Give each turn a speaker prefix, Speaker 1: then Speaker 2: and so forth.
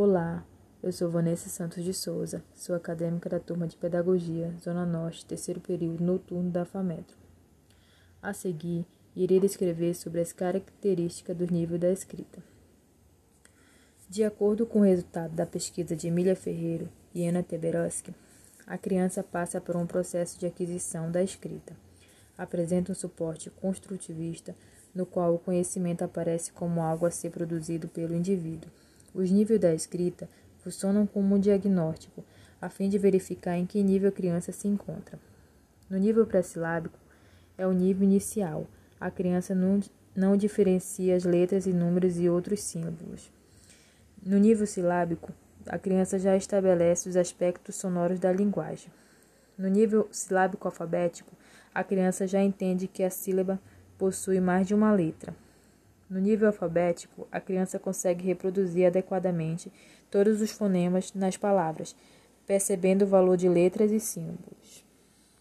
Speaker 1: Olá, eu sou Vanessa Santos de Souza, sou acadêmica da turma de Pedagogia, Zona Norte, terceiro período noturno da FAMETRO. A seguir, irei descrever sobre as características do nível da escrita. De acordo com o resultado da pesquisa de Emília Ferreiro e Ana Teberoski, a criança passa por um processo de aquisição da escrita. Apresenta um suporte construtivista no qual o conhecimento aparece como algo a ser produzido pelo indivíduo. Os níveis da escrita funcionam como um diagnóstico, a fim de verificar em que nível a criança se encontra. No nível pré-silábico, é o nível inicial. A criança não, não diferencia as letras e números e outros símbolos. No nível silábico, a criança já estabelece os aspectos sonoros da linguagem. No nível silábico alfabético, a criança já entende que a sílaba possui mais de uma letra. No nível alfabético, a criança consegue reproduzir adequadamente todos os fonemas nas palavras, percebendo o valor de letras e símbolos.